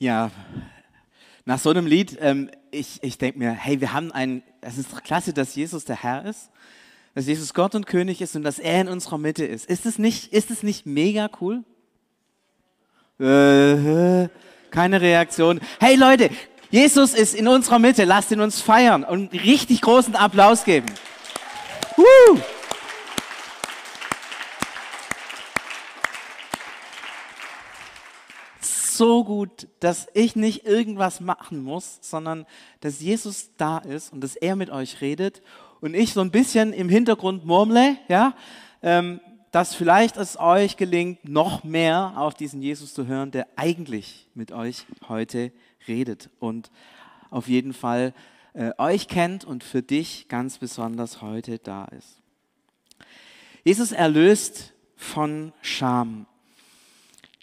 Ja, nach so einem Lied, ähm, ich, ich denke mir, hey, wir haben einen, es ist doch klasse, dass Jesus der Herr ist, dass Jesus Gott und König ist und dass er in unserer Mitte ist. Ist es nicht, ist es nicht mega cool? Äh, keine Reaktion. Hey Leute, Jesus ist in unserer Mitte, lasst ihn uns feiern und richtig großen Applaus geben. Woo! So gut, dass ich nicht irgendwas machen muss, sondern dass Jesus da ist und dass er mit euch redet und ich so ein bisschen im Hintergrund murmle, ja, ähm, dass vielleicht es euch gelingt, noch mehr auf diesen Jesus zu hören, der eigentlich mit euch heute redet und auf jeden Fall äh, euch kennt und für dich ganz besonders heute da ist. Jesus erlöst von Scham.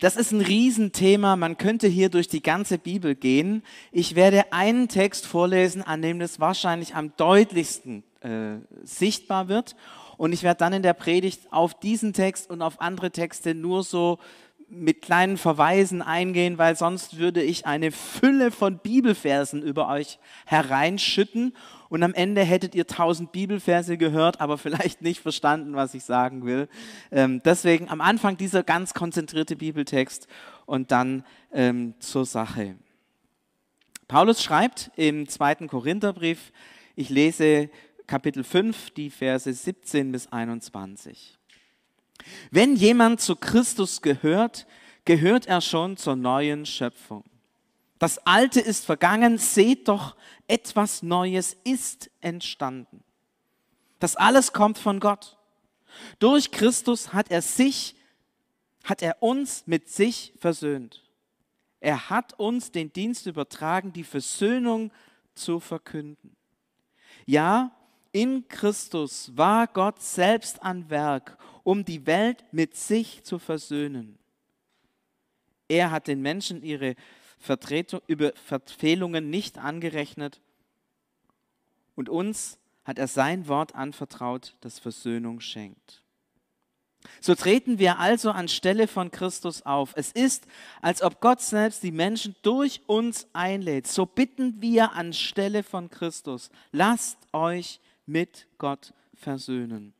Das ist ein Riesenthema. Man könnte hier durch die ganze Bibel gehen. Ich werde einen Text vorlesen, an dem das wahrscheinlich am deutlichsten äh, sichtbar wird. Und ich werde dann in der Predigt auf diesen Text und auf andere Texte nur so mit kleinen Verweisen eingehen, weil sonst würde ich eine Fülle von Bibelversen über euch hereinschütten und am Ende hättet ihr tausend Bibelverse gehört, aber vielleicht nicht verstanden, was ich sagen will. Ähm, deswegen am Anfang dieser ganz konzentrierte Bibeltext und dann ähm, zur Sache. Paulus schreibt im zweiten Korintherbrief, ich lese Kapitel 5, die Verse 17 bis 21. Wenn jemand zu Christus gehört, gehört er schon zur neuen Schöpfung. Das Alte ist vergangen, seht doch, etwas Neues ist entstanden. Das alles kommt von Gott. Durch Christus hat er sich, hat er uns mit sich versöhnt. Er hat uns den Dienst übertragen, die Versöhnung zu verkünden. Ja, in Christus war Gott selbst an Werk, um die Welt mit sich zu versöhnen. Er hat den Menschen ihre Vertretung, über Verfehlungen nicht angerechnet und uns hat er sein Wort anvertraut, das Versöhnung schenkt. So treten wir also anstelle von Christus auf. Es ist, als ob Gott selbst die Menschen durch uns einlädt. So bitten wir anstelle von Christus, lasst euch mit Gott versöhnen.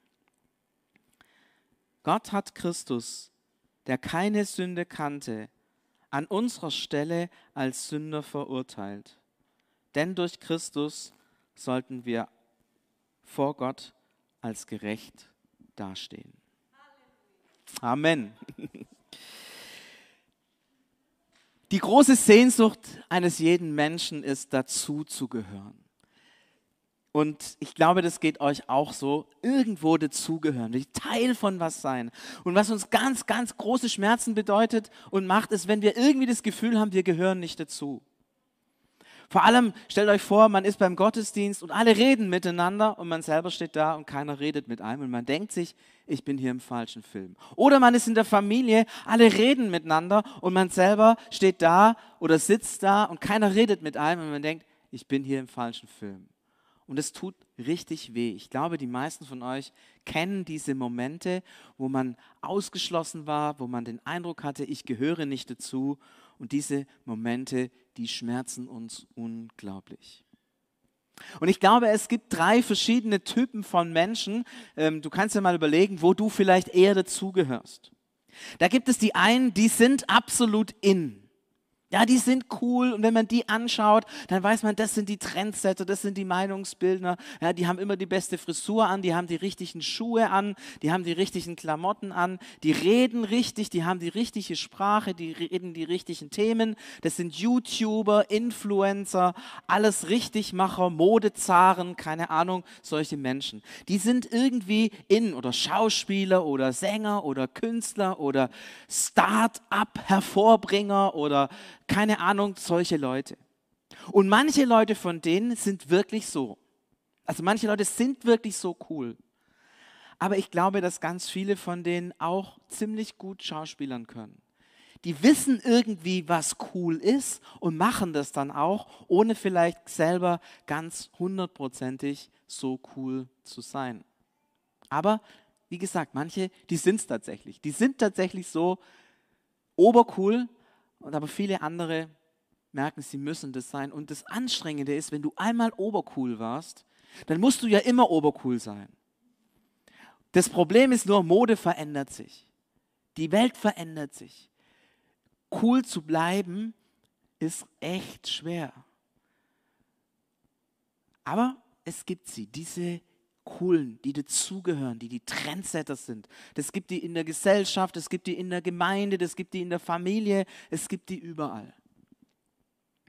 Gott hat Christus, der keine Sünde kannte, an unserer Stelle als Sünder verurteilt. Denn durch Christus sollten wir vor Gott als gerecht dastehen. Amen. Die große Sehnsucht eines jeden Menschen ist, dazu zu gehören. Und ich glaube, das geht euch auch so. Irgendwo dazugehören, Teil von was sein. Und was uns ganz, ganz große Schmerzen bedeutet und macht, ist, wenn wir irgendwie das Gefühl haben, wir gehören nicht dazu. Vor allem stellt euch vor, man ist beim Gottesdienst und alle reden miteinander und man selber steht da und keiner redet mit einem und man denkt sich, ich bin hier im falschen Film. Oder man ist in der Familie, alle reden miteinander und man selber steht da oder sitzt da und keiner redet mit einem und man denkt, ich bin hier im falschen Film. Und es tut richtig weh. Ich glaube, die meisten von euch kennen diese Momente, wo man ausgeschlossen war, wo man den Eindruck hatte, ich gehöre nicht dazu. Und diese Momente, die schmerzen uns unglaublich. Und ich glaube, es gibt drei verschiedene Typen von Menschen. Ähm, du kannst ja mal überlegen, wo du vielleicht eher dazugehörst. Da gibt es die einen, die sind absolut in. Ja, die sind cool und wenn man die anschaut, dann weiß man, das sind die Trendsetter, das sind die Meinungsbildner. Ja, die haben immer die beste Frisur an, die haben die richtigen Schuhe an, die haben die richtigen Klamotten an, die reden richtig, die haben die richtige Sprache, die reden die richtigen Themen. Das sind YouTuber, Influencer, alles Richtigmacher, Modezaren, keine Ahnung, solche Menschen. Die sind irgendwie in oder Schauspieler oder Sänger oder Künstler oder Start-up-Hervorbringer oder keine Ahnung, solche Leute. Und manche Leute von denen sind wirklich so. Also manche Leute sind wirklich so cool. Aber ich glaube, dass ganz viele von denen auch ziemlich gut schauspielern können. Die wissen irgendwie, was cool ist und machen das dann auch, ohne vielleicht selber ganz hundertprozentig so cool zu sein. Aber wie gesagt, manche, die sind es tatsächlich. Die sind tatsächlich so obercool, und aber viele andere, merken, sie müssen das sein. Und das Anstrengende ist, wenn du einmal obercool warst, dann musst du ja immer obercool sein. Das Problem ist nur, Mode verändert sich. Die Welt verändert sich. Cool zu bleiben ist echt schwer. Aber es gibt sie, diese coolen, die dazugehören, die die Trendsetter sind. Das gibt die in der Gesellschaft, es gibt die in der Gemeinde, das gibt die in der Familie, es gibt die überall.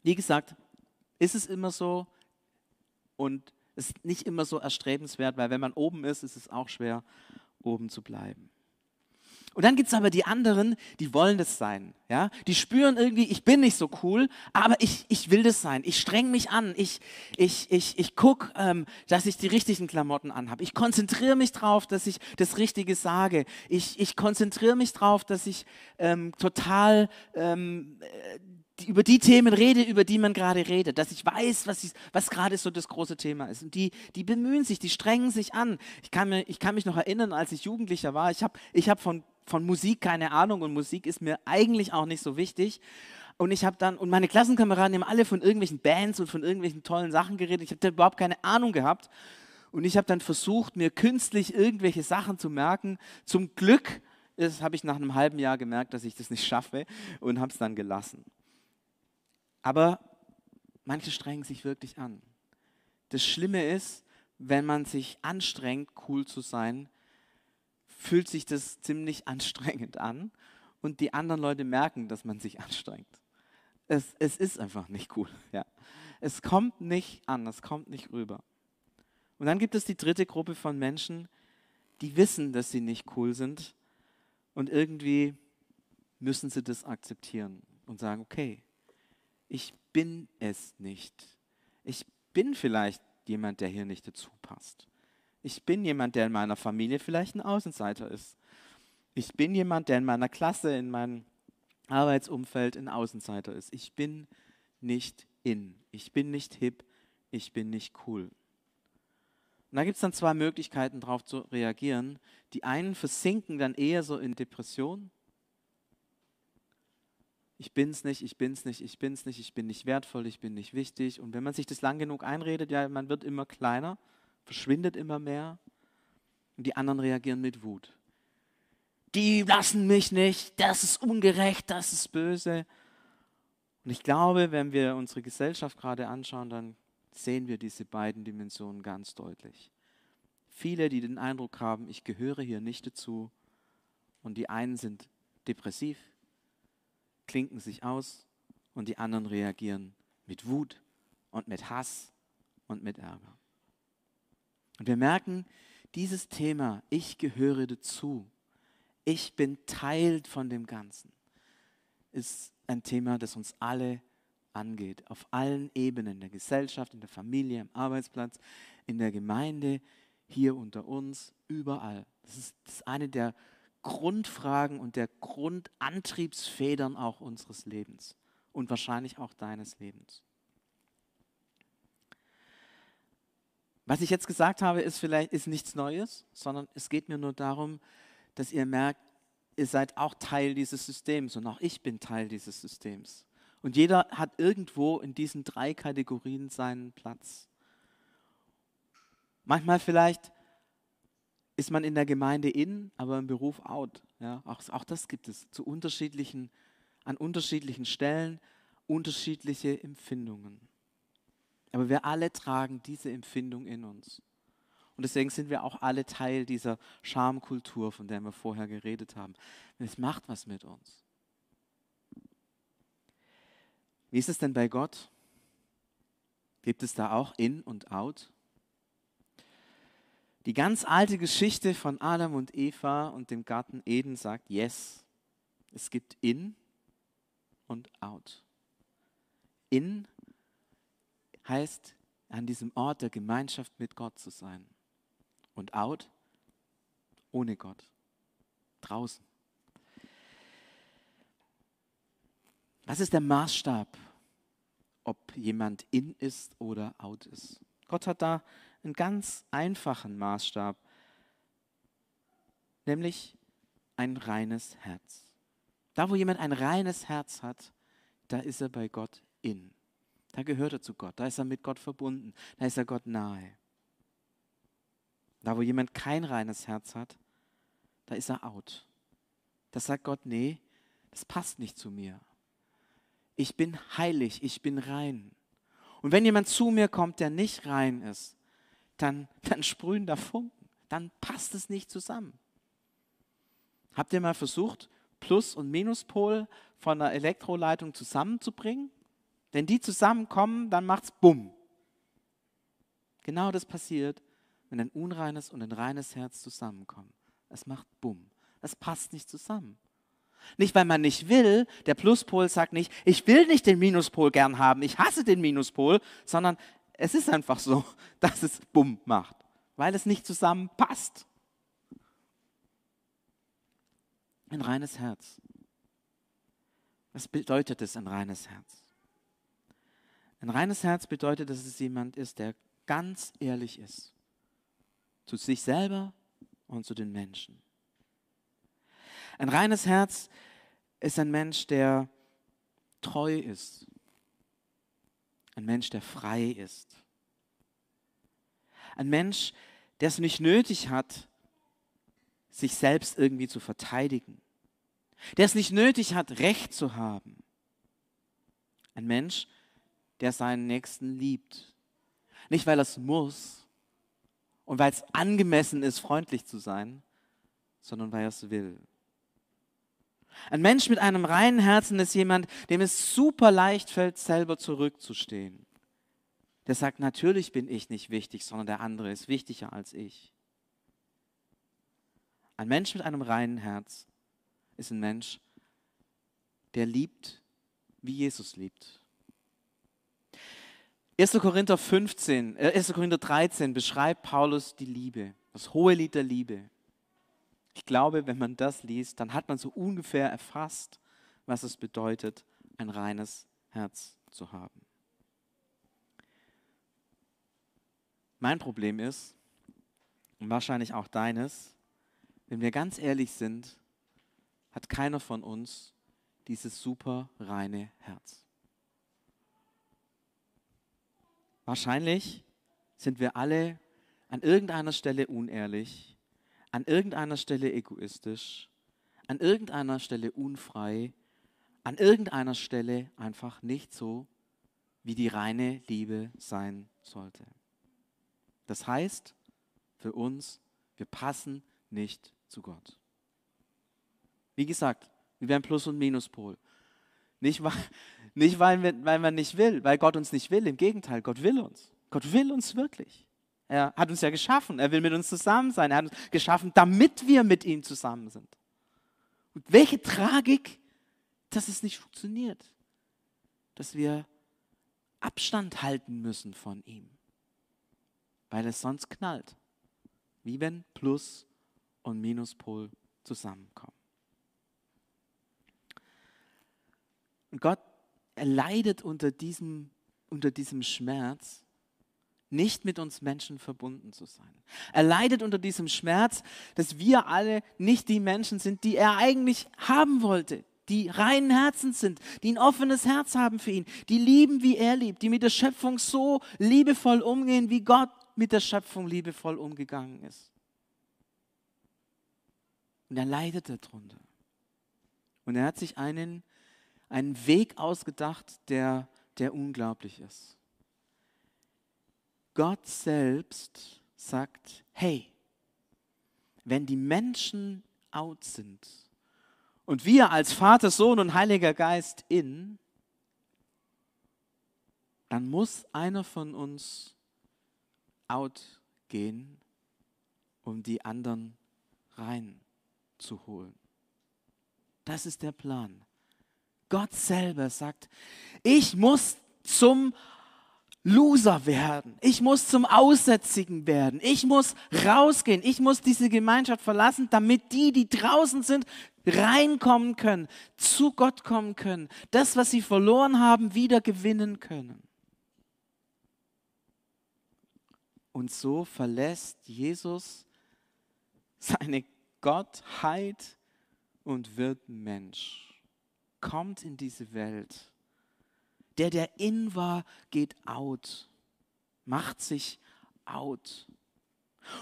Wie gesagt, ist es immer so und es ist nicht immer so erstrebenswert, weil wenn man oben ist, ist es auch schwer, oben zu bleiben. Und dann gibt es aber die anderen, die wollen das sein. Ja? Die spüren irgendwie, ich bin nicht so cool, aber ich, ich will das sein. Ich streng mich an. Ich, ich, ich, ich gucke, ähm, dass ich die richtigen Klamotten anhabe. Ich konzentriere mich darauf, dass ich das Richtige sage. Ich, ich konzentriere mich darauf, dass ich ähm, total ähm, die, über die Themen rede, über die man gerade redet, dass ich weiß, was, was gerade so das große Thema ist. Und die, die bemühen sich, die strengen sich an. Ich kann, mir, ich kann mich noch erinnern, als ich Jugendlicher war, ich habe ich hab von, von Musik keine Ahnung und Musik ist mir eigentlich auch nicht so wichtig. Und ich habe dann, und meine Klassenkameraden haben alle von irgendwelchen Bands und von irgendwelchen tollen Sachen geredet. Ich habe da überhaupt keine Ahnung gehabt. Und ich habe dann versucht, mir künstlich irgendwelche Sachen zu merken. Zum Glück habe ich nach einem halben Jahr gemerkt, dass ich das nicht schaffe und habe es dann gelassen. Aber manche strengen sich wirklich an. Das Schlimme ist, wenn man sich anstrengt, cool zu sein, fühlt sich das ziemlich anstrengend an und die anderen Leute merken, dass man sich anstrengt. Es, es ist einfach nicht cool. Ja. Es kommt nicht an, es kommt nicht rüber. Und dann gibt es die dritte Gruppe von Menschen, die wissen, dass sie nicht cool sind und irgendwie müssen sie das akzeptieren und sagen, okay, ich bin es nicht. Ich bin vielleicht jemand, der hier nicht dazu passt. Ich bin jemand, der in meiner Familie vielleicht ein Außenseiter ist. Ich bin jemand, der in meiner Klasse, in meinem Arbeitsumfeld ein Außenseiter ist. Ich bin nicht in. Ich bin nicht hip. Ich bin nicht cool. Und da gibt es dann zwei Möglichkeiten, darauf zu reagieren. Die einen versinken dann eher so in Depression ich bin's nicht, ich bin's nicht, ich bin's nicht, ich bin nicht wertvoll, ich bin nicht wichtig. Und wenn man sich das lang genug einredet, ja, man wird immer kleiner, verschwindet immer mehr. Und die anderen reagieren mit Wut. Die lassen mich nicht, das ist ungerecht, das ist böse. Und ich glaube, wenn wir unsere Gesellschaft gerade anschauen, dann sehen wir diese beiden Dimensionen ganz deutlich. Viele, die den Eindruck haben, ich gehöre hier nicht dazu. Und die einen sind depressiv, klinken sich aus und die anderen reagieren mit Wut und mit Hass und mit Ärger. Und wir merken, dieses Thema, ich gehöre dazu, ich bin Teil von dem Ganzen, ist ein Thema, das uns alle angeht, auf allen Ebenen, in der Gesellschaft, in der Familie, am Arbeitsplatz, in der Gemeinde, hier unter uns, überall. Das ist, das ist eine der Grundfragen und der Grundantriebsfedern auch unseres Lebens und wahrscheinlich auch deines Lebens. Was ich jetzt gesagt habe, ist vielleicht ist nichts Neues, sondern es geht mir nur darum, dass ihr merkt, ihr seid auch Teil dieses Systems und auch ich bin Teil dieses Systems. Und jeder hat irgendwo in diesen drei Kategorien seinen Platz. Manchmal vielleicht ist man in der Gemeinde in, aber im Beruf out. Ja, auch, auch das gibt es zu unterschiedlichen, an unterschiedlichen Stellen unterschiedliche Empfindungen. Aber wir alle tragen diese Empfindung in uns. Und deswegen sind wir auch alle Teil dieser Schamkultur, von der wir vorher geredet haben. Es macht was mit uns. Wie ist es denn bei Gott? Gibt es da auch In und Out? Die ganz alte Geschichte von Adam und Eva und dem Garten Eden sagt, yes, es gibt in und out. In heißt, an diesem Ort der Gemeinschaft mit Gott zu sein. Und out, ohne Gott, draußen. Was ist der Maßstab, ob jemand in ist oder out ist? Gott hat da einen ganz einfachen Maßstab, nämlich ein reines Herz. Da, wo jemand ein reines Herz hat, da ist er bei Gott in. Da gehört er zu Gott, da ist er mit Gott verbunden, da ist er Gott nahe. Da, wo jemand kein reines Herz hat, da ist er out. Da sagt Gott, nee, das passt nicht zu mir. Ich bin heilig, ich bin rein. Und wenn jemand zu mir kommt, der nicht rein ist, dann, dann sprühen da Funken, dann passt es nicht zusammen. Habt ihr mal versucht, Plus- und Minuspol von einer Elektroleitung zusammenzubringen? Wenn die zusammenkommen, dann macht es Bumm. Genau das passiert, wenn ein unreines und ein reines Herz zusammenkommen. Es macht Bumm. Es passt nicht zusammen. Nicht, weil man nicht will, der Pluspol sagt nicht, ich will nicht den Minuspol gern haben, ich hasse den Minuspol, sondern es ist einfach so, dass es Bumm macht, weil es nicht zusammenpasst. Ein reines Herz. Was bedeutet es, ein reines Herz? Ein reines Herz bedeutet, dass es jemand ist, der ganz ehrlich ist. Zu sich selber und zu den Menschen. Ein reines Herz ist ein Mensch, der treu ist. Ein Mensch, der frei ist. Ein Mensch, der es nicht nötig hat, sich selbst irgendwie zu verteidigen. Der es nicht nötig hat, Recht zu haben. Ein Mensch, der seinen Nächsten liebt. Nicht, weil er es muss und weil es angemessen ist, freundlich zu sein, sondern weil er es will. Ein Mensch mit einem reinen Herzen ist jemand, dem es super leicht fällt, selber zurückzustehen. Der sagt, natürlich bin ich nicht wichtig, sondern der andere ist wichtiger als ich. Ein Mensch mit einem reinen Herz ist ein Mensch, der liebt, wie Jesus liebt. 1. Korinther 15, äh 1. Korinther 13 beschreibt Paulus die Liebe, das hohe Lied der Liebe. Ich glaube, wenn man das liest, dann hat man so ungefähr erfasst, was es bedeutet, ein reines Herz zu haben. Mein Problem ist, und wahrscheinlich auch deines, wenn wir ganz ehrlich sind, hat keiner von uns dieses super reine Herz. Wahrscheinlich sind wir alle an irgendeiner Stelle unehrlich, an irgendeiner Stelle egoistisch, an irgendeiner Stelle unfrei, an irgendeiner Stelle einfach nicht so, wie die reine Liebe sein sollte. Das heißt für uns, wir passen nicht zu Gott. Wie gesagt, wir wären Plus- und Minuspol. Nicht, weil, nicht weil, weil man nicht will, weil Gott uns nicht will. Im Gegenteil, Gott will uns. Gott will uns wirklich. Er hat uns ja geschaffen. Er will mit uns zusammen sein. Er hat uns geschaffen, damit wir mit ihm zusammen sind. Und welche Tragik, dass es nicht funktioniert. Dass wir Abstand halten müssen von ihm. Weil es sonst knallt. Wie wenn Plus und Minuspol zusammenkommen. Gott er leidet unter diesem, unter diesem Schmerz, nicht mit uns Menschen verbunden zu sein. Er leidet unter diesem Schmerz, dass wir alle nicht die Menschen sind, die er eigentlich haben wollte, die reinen Herzens sind, die ein offenes Herz haben für ihn, die lieben, wie er liebt, die mit der Schöpfung so liebevoll umgehen, wie Gott mit der Schöpfung liebevoll umgegangen ist. Und er leidet darunter. Und er hat sich einen, einen Weg ausgedacht, der, der unglaublich ist. Gott selbst sagt, hey, wenn die Menschen out sind und wir als Vater, Sohn und Heiliger Geist in, dann muss einer von uns out gehen, um die anderen reinzuholen. Das ist der Plan. Gott selber sagt, ich muss zum Loser werden. Ich muss zum Aussätzigen werden. Ich muss rausgehen. Ich muss diese Gemeinschaft verlassen, damit die, die draußen sind, reinkommen können, zu Gott kommen können, das, was sie verloren haben, wieder gewinnen können. Und so verlässt Jesus seine Der, der in war, geht out, macht sich out.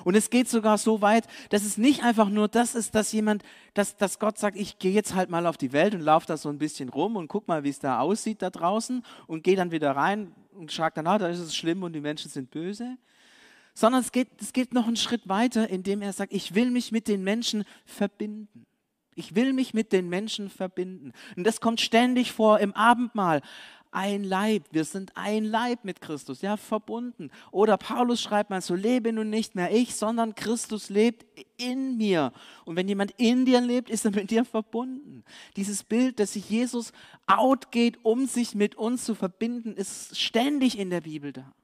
Und es geht sogar so weit, dass es nicht einfach nur das ist, dass jemand, dass, dass Gott sagt, ich gehe jetzt halt mal auf die Welt und laufe da so ein bisschen rum und guck mal, wie es da aussieht da draußen und gehe dann wieder rein und sage dann, ah, da ist es schlimm und die Menschen sind böse. Sondern es geht, es geht noch einen Schritt weiter, indem er sagt, ich will mich mit den Menschen verbinden. Ich will mich mit den Menschen verbinden. Und das kommt ständig vor im Abendmahl ein Leib. Wir sind ein Leib mit Christus, ja, verbunden. Oder Paulus schreibt mal, so lebe nun nicht mehr ich, sondern Christus lebt in mir. Und wenn jemand in dir lebt, ist er mit dir verbunden. Dieses Bild, dass sich Jesus outgeht, um sich mit uns zu verbinden, ist ständig in der Bibel da.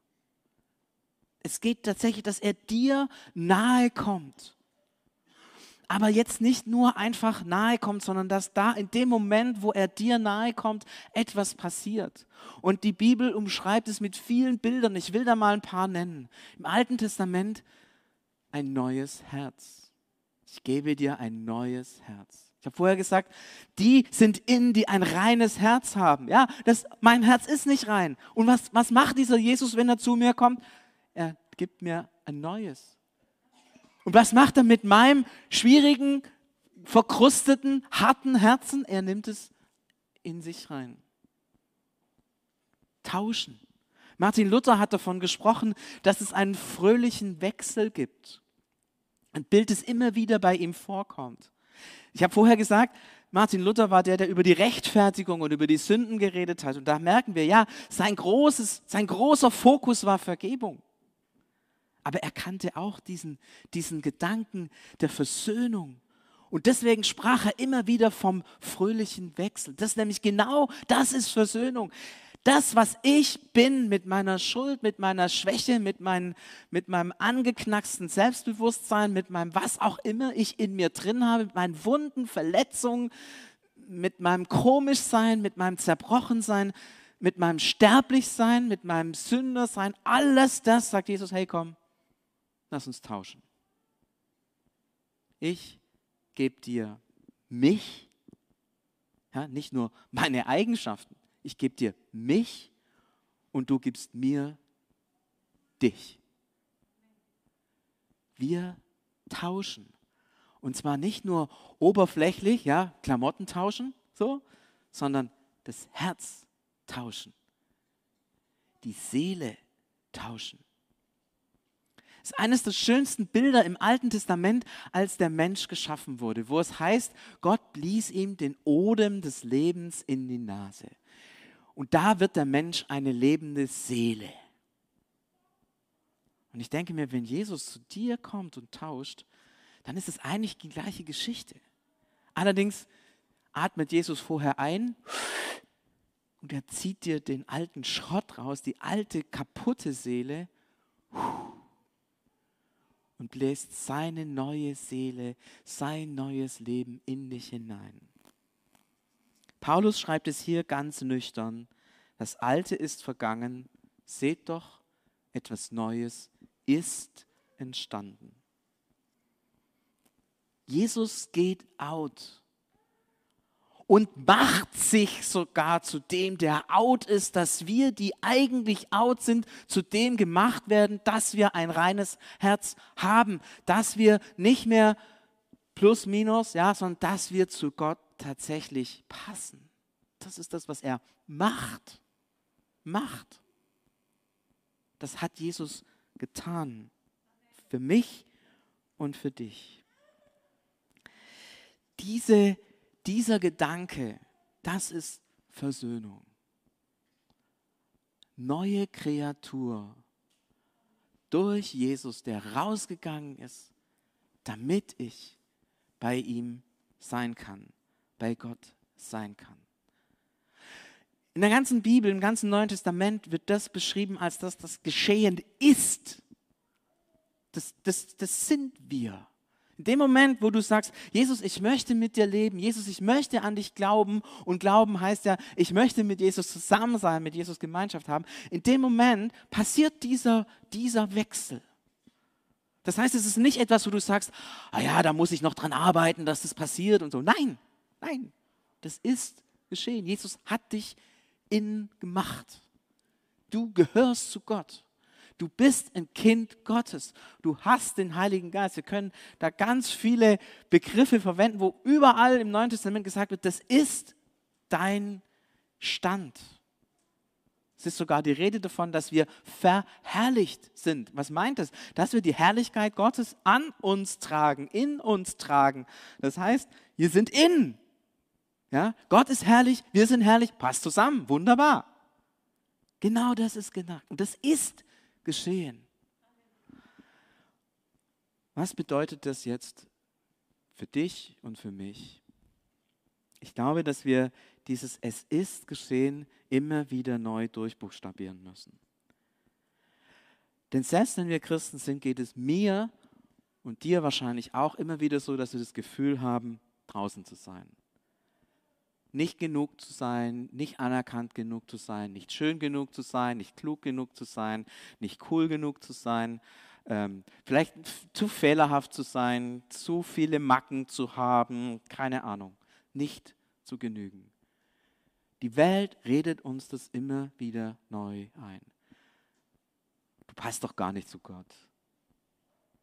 Es geht tatsächlich, dass er dir nahe kommt aber jetzt nicht nur einfach nahe kommt, sondern dass da in dem Moment, wo er dir nahe kommt, etwas passiert. Und die Bibel umschreibt es mit vielen Bildern. Ich will da mal ein paar nennen. Im Alten Testament ein neues Herz. Ich gebe dir ein neues Herz. Ich habe vorher gesagt, die sind in, die ein reines Herz haben. Ja, das, mein Herz ist nicht rein. Und was, was macht dieser Jesus, wenn er zu mir kommt? Er gibt mir ein neues. Und was macht er mit meinem schwierigen, verkrusteten, harten Herzen? Er nimmt es in sich rein. Tauschen. Martin Luther hat davon gesprochen, dass es einen fröhlichen Wechsel gibt. Ein Bild, das immer wieder bei ihm vorkommt. Ich habe vorher gesagt, Martin Luther war der, der über die Rechtfertigung und über die Sünden geredet hat. Und da merken wir, ja, sein, großes, sein großer Fokus war Vergebung. Aber er kannte auch diesen, diesen Gedanken der Versöhnung. Und deswegen sprach er immer wieder vom fröhlichen Wechsel. Das ist nämlich genau, das ist Versöhnung. Das, was ich bin mit meiner Schuld, mit meiner Schwäche, mit, mein, mit meinem angeknacksten Selbstbewusstsein, mit meinem was auch immer ich in mir drin habe, mit meinen Wunden, Verletzungen, mit meinem Komischsein, mit meinem Zerbrochensein, mit meinem Sterblichsein, mit meinem Sündersein, alles das, sagt Jesus, hey komm, lass uns tauschen. Ich gebe dir mich, ja, nicht nur meine Eigenschaften, ich gebe dir mich und du gibst mir dich. Wir tauschen. Und zwar nicht nur oberflächlich, ja, Klamotten tauschen, so, sondern das Herz tauschen, die Seele tauschen. Das ist eines der schönsten Bilder im Alten Testament, als der Mensch geschaffen wurde, wo es heißt, Gott blies ihm den Odem des Lebens in die Nase. Und da wird der Mensch eine lebende Seele. Und ich denke mir, wenn Jesus zu dir kommt und tauscht, dann ist es eigentlich die gleiche Geschichte. Allerdings atmet Jesus vorher ein und er zieht dir den alten Schrott raus, die alte kaputte Seele und bläst seine neue Seele, sein neues Leben in dich hinein. Paulus schreibt es hier ganz nüchtern. Das Alte ist vergangen. Seht doch, etwas Neues ist entstanden. Jesus geht out und macht sich sogar zu dem, der out ist, dass wir, die eigentlich out sind, zu dem gemacht werden, dass wir ein reines Herz haben, dass wir nicht mehr plus minus, ja, sondern dass wir zu Gott tatsächlich passen. Das ist das, was er macht. Macht. Das hat Jesus getan. Für mich und für dich. Diese dieser Gedanke, das ist Versöhnung. Neue Kreatur durch Jesus, der rausgegangen ist, damit ich bei ihm sein kann, bei Gott sein kann. In der ganzen Bibel, im ganzen Neuen Testament wird das beschrieben als das, das geschehen ist. Das, das, das sind wir. In dem Moment, wo du sagst, Jesus, ich möchte mit dir leben, Jesus, ich möchte an dich glauben und glauben heißt ja, ich möchte mit Jesus zusammen sein, mit Jesus Gemeinschaft haben, in dem Moment passiert dieser, dieser Wechsel. Das heißt, es ist nicht etwas, wo du sagst, ah ja, da muss ich noch dran arbeiten, dass das passiert und so. Nein, nein, das ist geschehen. Jesus hat dich in gemacht. Du gehörst zu Gott. Du bist ein Kind Gottes. Du hast den Heiligen Geist. Wir können da ganz viele Begriffe verwenden, wo überall im Neuen Testament gesagt wird, das ist dein Stand. Es ist sogar die Rede davon, dass wir verherrlicht sind. Was meint es? Dass wir die Herrlichkeit Gottes an uns tragen, in uns tragen. Das heißt, wir sind in. Ja? Gott ist herrlich, wir sind herrlich, passt zusammen, wunderbar. Genau das ist gedacht. Und das ist geschehen. Was bedeutet das jetzt für dich und für mich? Ich glaube, dass wir dieses Es ist geschehen immer wieder neu durchbuchstabieren müssen. Denn selbst wenn wir Christen sind, geht es mir und dir wahrscheinlich auch immer wieder so, dass wir das Gefühl haben, draußen zu sein. Nicht genug zu sein, nicht anerkannt genug zu sein, nicht schön genug zu sein, nicht klug genug zu sein, nicht cool genug zu sein, ähm, vielleicht zu fehlerhaft zu sein, zu viele Macken zu haben, keine Ahnung, nicht zu genügen. Die Welt redet uns das immer wieder neu ein. Du passt doch gar nicht zu Gott.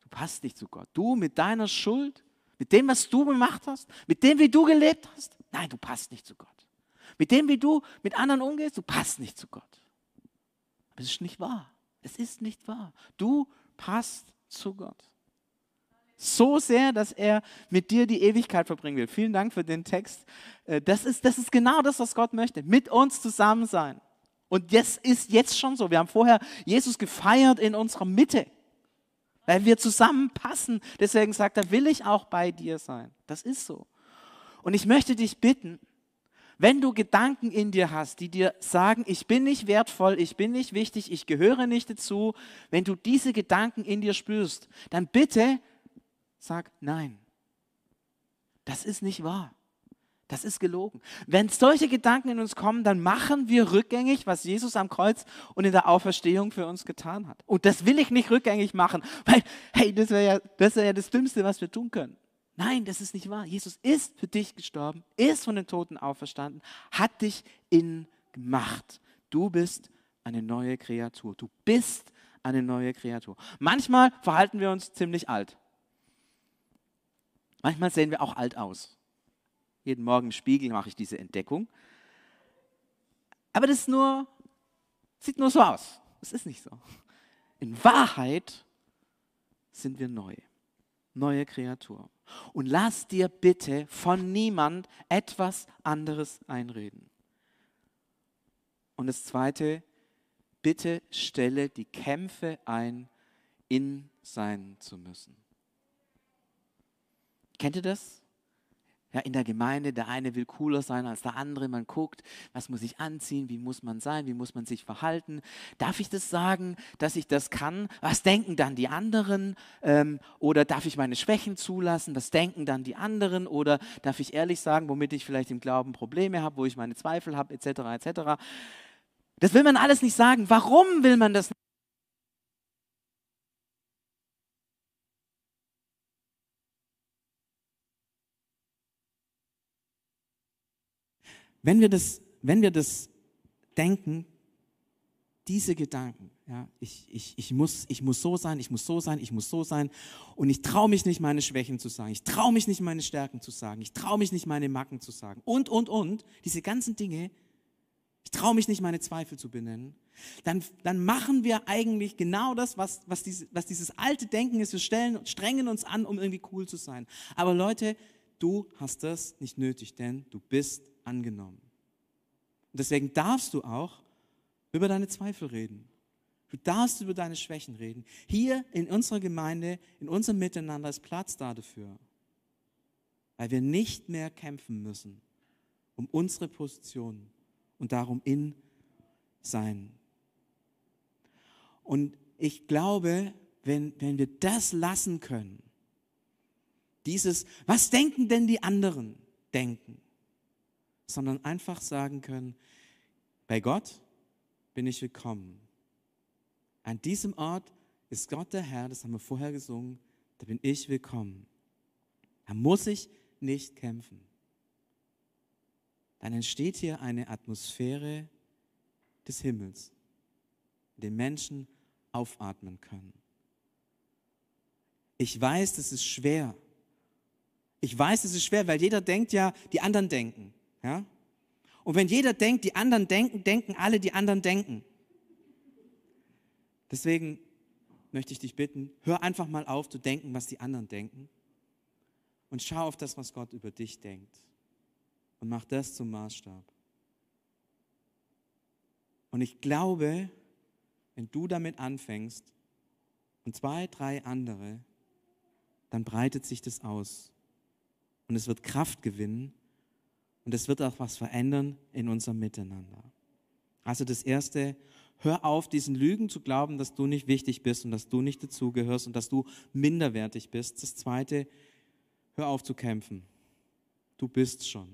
Du passt nicht zu Gott. Du mit deiner Schuld, mit dem, was du gemacht hast, mit dem, wie du gelebt hast, nein, du passt nicht zu Gott. Mit dem, wie du mit anderen umgehst, du passt nicht zu Gott. Aber es ist nicht wahr. Es ist nicht wahr. Du passt zu Gott. So sehr, dass er mit dir die Ewigkeit verbringen will. Vielen Dank für den Text. Äh, das ist, das ist genau das, was Gott möchte. Mit uns zusammen sein. Und das ist jetzt schon so. Wir haben vorher Jesus gefeiert in unserer Mitte, weil wir zusammenpassen. Deswegen sagt er, will ich auch bei dir sein. Das ist so. Und ich möchte dich bitten, wenn du Gedanken in dir hast, die dir sagen, ich bin nicht wertvoll, ich bin nicht wichtig, ich gehöre nicht dazu, wenn du diese Gedanken in dir spürst, dann bitte Sag nein. Das ist nicht wahr. Das ist gelogen. Wenn solche Gedanken in uns kommen, dann machen wir rückgängig, was Jesus am Kreuz und in der Auferstehung für uns getan hat. Und das will ich nicht rückgängig machen, weil, hey, das wäre ja, das, wär ja das Dümmste, was wir tun können. Nein, das ist nicht wahr. Jesus ist für dich gestorben, ist von den Toten auferstanden, hat dich in gemacht. Du bist eine neue Kreatur. Du bist eine neue Kreatur. Manchmal verhalten wir uns ziemlich alt. Manchmal sehen wir auch alt aus. Jeden Morgen im Spiegel mache ich diese Entdeckung. Aber das nur, sieht nur so aus. Es ist nicht so. In Wahrheit sind wir neu. Neue Kreatur. Und lass dir bitte von niemand etwas anderes einreden. Und das Zweite, bitte stelle die Kämpfe ein, in sein zu müssen. Kennt ihr das? Ja, in der Gemeinde, der eine will cooler sein als der andere. Man guckt, was muss ich anziehen, wie muss man sein, wie muss man sich verhalten. Darf ich das sagen, dass ich das kann? Was denken dann die anderen? Ähm, oder darf ich meine Schwächen zulassen? Was denken dann die anderen? Oder darf ich ehrlich sagen, womit ich vielleicht im Glauben Probleme habe, wo ich meine Zweifel habe, etc., etc. Das will man alles nicht sagen. Warum will man das nicht? Wenn wir das, wenn wir das denken, diese Gedanken, ja, ich, ich, ich, muss, ich muss so sein, ich muss so sein, ich muss so sein und ich traue mich nicht, meine Schwächen zu sagen, ich traue mich nicht, meine Stärken zu sagen, ich traue mich nicht, meine Macken zu sagen und, und, und, diese ganzen Dinge, ich traue mich nicht, meine Zweifel zu benennen, dann, dann machen wir eigentlich genau das, was, was, diese, was dieses alte Denken ist. Wir stellen, strengen uns an, um irgendwie cool zu sein. Aber Leute, du hast das nicht nötig, denn du bist angenommen. Und deswegen darfst du auch über deine Zweifel reden. Du darfst über deine Schwächen reden. Hier in unserer Gemeinde, in unserem Miteinander ist Platz da dafür. Weil wir nicht mehr kämpfen müssen um unsere Position und darum in sein. Und ich glaube, wenn, wenn wir das lassen können, dieses, was denken denn die anderen denken, sondern einfach sagen können, bei Gott bin ich willkommen. An diesem Ort ist Gott der Herr, das haben wir vorher gesungen, da bin ich willkommen. Da muss ich nicht kämpfen. Dann entsteht hier eine Atmosphäre des Himmels, in dem Menschen aufatmen können. Ich weiß, das ist schwer. Ich weiß, es ist schwer, weil jeder denkt ja, die anderen denken. Ja? Und wenn jeder denkt, die anderen denken, denken alle, die anderen denken. Deswegen möchte ich dich bitten, hör einfach mal auf zu denken, was die anderen denken und schau auf das, was Gott über dich denkt und mach das zum Maßstab. Und ich glaube, wenn du damit anfängst und zwei, drei andere, dann breitet sich das aus und es wird Kraft gewinnen und es wird auch was verändern in unserem Miteinander. Also das Erste, hör auf, diesen Lügen zu glauben, dass du nicht wichtig bist und dass du nicht dazugehörst und dass du minderwertig bist. Das Zweite, hör auf zu kämpfen. Du bist schon.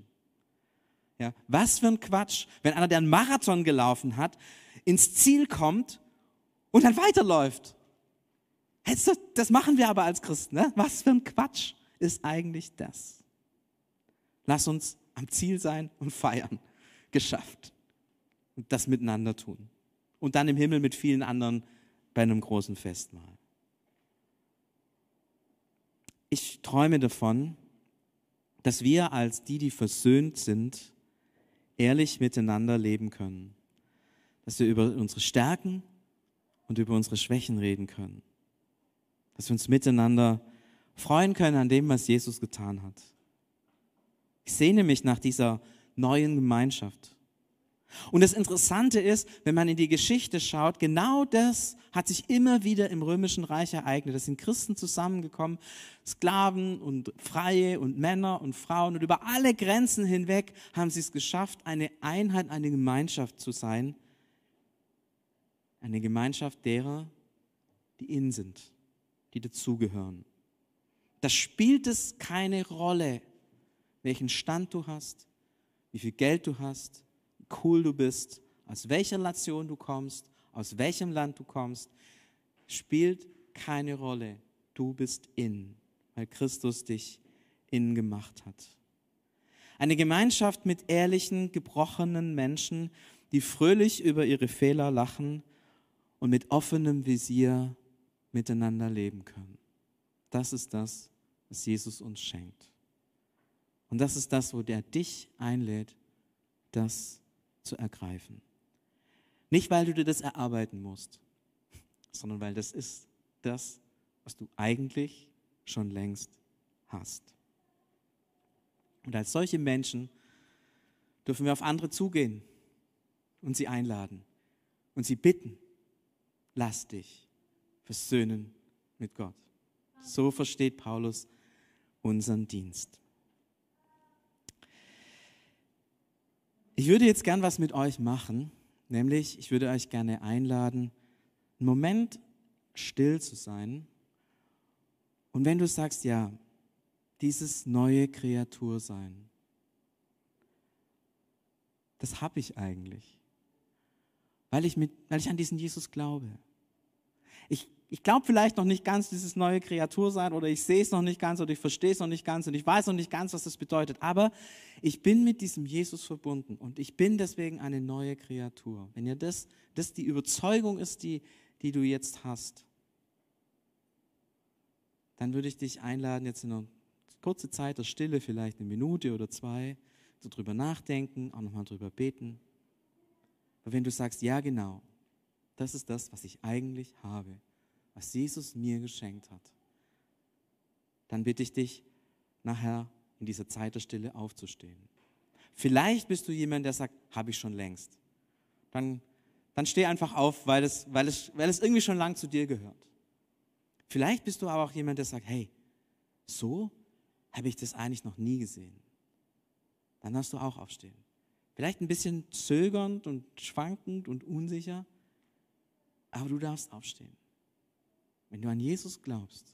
Ja, was für ein Quatsch, wenn einer, der einen Marathon gelaufen hat, ins Ziel kommt und dann weiterläuft. Das machen wir aber als Christen. Ne? Was für ein Quatsch ist eigentlich das? Lass uns am Ziel sein und feiern. Geschafft. Und das miteinander tun. Und dann im Himmel mit vielen anderen bei einem großen Festmahl. Ich träume davon, dass wir als die, die versöhnt sind, ehrlich miteinander leben können. Dass wir über unsere Stärken und über unsere Schwächen reden können. Dass wir uns miteinander freuen können an dem, was Jesus getan hat. Ich sehne mich nach dieser neuen Gemeinschaft. Und das Interessante ist, wenn man in die Geschichte schaut, genau das hat sich immer wieder im römischen Reich ereignet. Da sind Christen zusammengekommen, Sklaven und Freie und Männer und Frauen und über alle Grenzen hinweg haben sie es geschafft, eine Einheit, eine Gemeinschaft zu sein. Eine Gemeinschaft derer, die in sind, die dazugehören. Da spielt es keine Rolle, welchen Stand du hast, wie viel Geld du hast, cool du bist, aus welcher Nation du kommst, aus welchem Land du kommst, spielt keine Rolle. Du bist in, weil Christus dich in gemacht hat. Eine Gemeinschaft mit ehrlichen, gebrochenen Menschen, die fröhlich über ihre Fehler lachen und mit offenem Visier miteinander leben können. Das ist das, was Jesus uns schenkt. Und das ist das, wo der dich einlädt, das zu ergreifen. Nicht, weil du dir das erarbeiten musst, sondern weil das ist das, was du eigentlich schon längst hast. Und als solche Menschen dürfen wir auf andere zugehen und sie einladen und sie bitten, lass dich versöhnen mit Gott. So versteht Paulus unseren Dienst. Ich würde jetzt gern was mit euch machen, nämlich ich würde euch gerne einladen, einen Moment still zu sein. Und wenn du sagst, ja, dieses neue Kreatur sein, das habe ich eigentlich, weil ich, mit, weil ich an diesen Jesus glaube. Ich ich glaube vielleicht noch nicht ganz dieses neue Kreatur sein oder ich sehe es noch nicht ganz oder ich verstehe es noch nicht ganz und ich weiß noch nicht ganz, was das bedeutet. Aber ich bin mit diesem Jesus verbunden und ich bin deswegen eine neue Kreatur. Wenn ihr das, das die Überzeugung ist, die, die du jetzt hast, dann würde ich dich einladen, jetzt in einer kurzen Zeit der Stille, vielleicht eine Minute oder zwei, so drüber nachdenken, auch nochmal drüber beten. Aber wenn du sagst, ja genau, das ist das, was ich eigentlich habe, was Jesus mir geschenkt hat, dann bitte ich dich, nachher in dieser Zeit der Stille aufzustehen. Vielleicht bist du jemand, der sagt, habe ich schon längst. Dann, dann steh einfach auf, weil es, weil, es, weil es irgendwie schon lang zu dir gehört. Vielleicht bist du aber auch jemand, der sagt, hey, so habe ich das eigentlich noch nie gesehen. Dann darfst du auch aufstehen. Vielleicht ein bisschen zögernd und schwankend und unsicher, aber du darfst aufstehen. Wenn du an Jesus glaubst,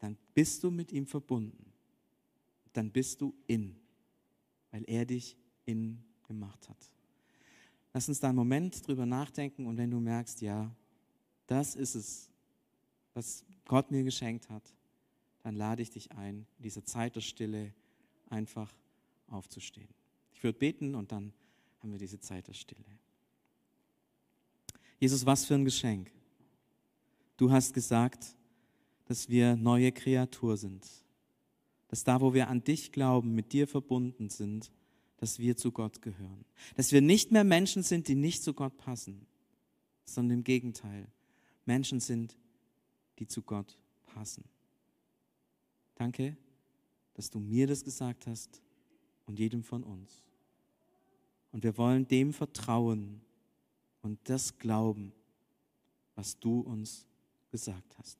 dann bist du mit ihm verbunden. Dann bist du in, weil er dich in gemacht hat. Lass uns da einen Moment drüber nachdenken und wenn du merkst, ja, das ist es, was Gott mir geschenkt hat, dann lade ich dich ein, in dieser Zeit der Stille einfach aufzustehen. Ich würde beten und dann haben wir diese Zeit der Stille. Jesus, was für ein Geschenk. Du hast gesagt, dass wir neue Kreatur sind. Dass da, wo wir an dich glauben, mit dir verbunden sind, dass wir zu Gott gehören. Dass wir nicht mehr Menschen sind, die nicht zu Gott passen, sondern im Gegenteil, Menschen sind, die zu Gott passen. Danke, dass du mir das gesagt hast und jedem von uns. Und wir wollen dem vertrauen und das glauben, was du uns gesagt hast.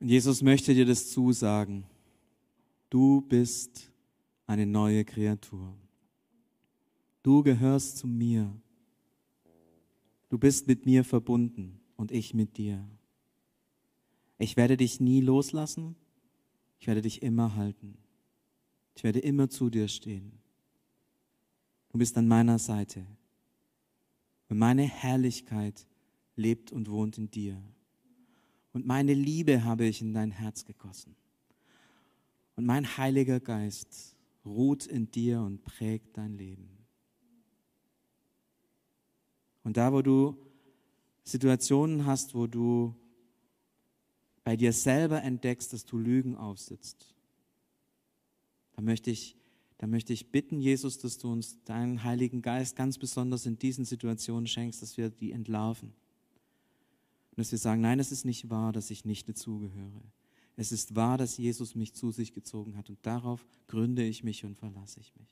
Und Jesus möchte dir das zusagen. Du bist eine neue Kreatur. Du gehörst zu mir. Du bist mit mir verbunden und ich mit dir. Ich werde dich nie loslassen. Ich werde dich immer halten. Ich werde immer zu dir stehen. Du bist an meiner Seite. Und meine Herrlichkeit lebt und wohnt in dir und meine Liebe habe ich in dein Herz gegossen. Und mein Heiliger Geist ruht in dir und prägt dein Leben. Und da, wo du Situationen hast, wo du bei dir selber entdeckst, dass du Lügen aufsitzt, da möchte ich, da möchte ich bitten, Jesus, dass du uns deinen Heiligen Geist ganz besonders in diesen Situationen schenkst, dass wir die entlarven. Und dass wir sagen, nein, es ist nicht wahr, dass ich nicht dazugehöre. Es ist wahr, dass Jesus mich zu sich gezogen hat und darauf gründe ich mich und verlasse ich mich.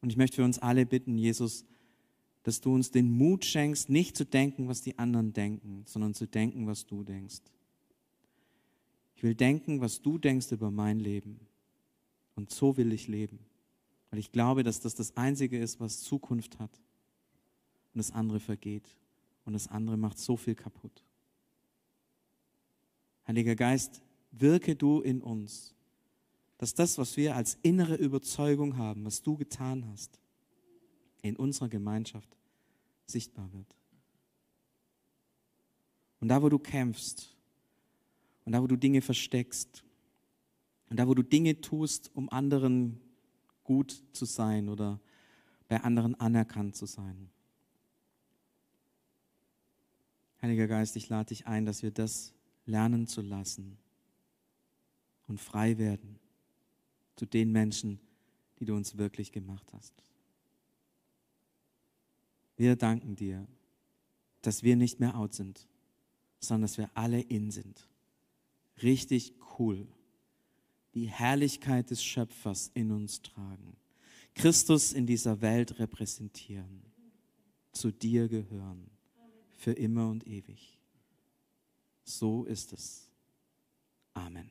Und ich möchte für uns alle bitten, Jesus, dass du uns den Mut schenkst, nicht zu denken, was die anderen denken, sondern zu denken, was du denkst. Ich will denken, was du denkst über mein Leben. Und so will ich leben. Weil ich glaube, dass das das Einzige ist, was Zukunft hat und das andere vergeht und das andere macht so viel kaputt. Heiliger Geist, wirke du in uns, dass das, was wir als innere Überzeugung haben, was du getan hast, in unserer Gemeinschaft sichtbar wird. Und da, wo du kämpfst und da, wo du Dinge versteckst und da, wo du Dinge tust, um anderen gut zu sein oder bei anderen anerkannt zu sein, Heiliger Geist, ich lade dich ein, dass wir das lernen zu lassen und frei werden zu den Menschen, die du uns wirklich gemacht hast. Wir danken dir, dass wir nicht mehr out sind, sondern dass wir alle in sind. Richtig cool. Die Herrlichkeit des Schöpfers in uns tragen. Christus in dieser Welt repräsentieren. Zu dir gehören für immer und ewig. So ist es. Amen.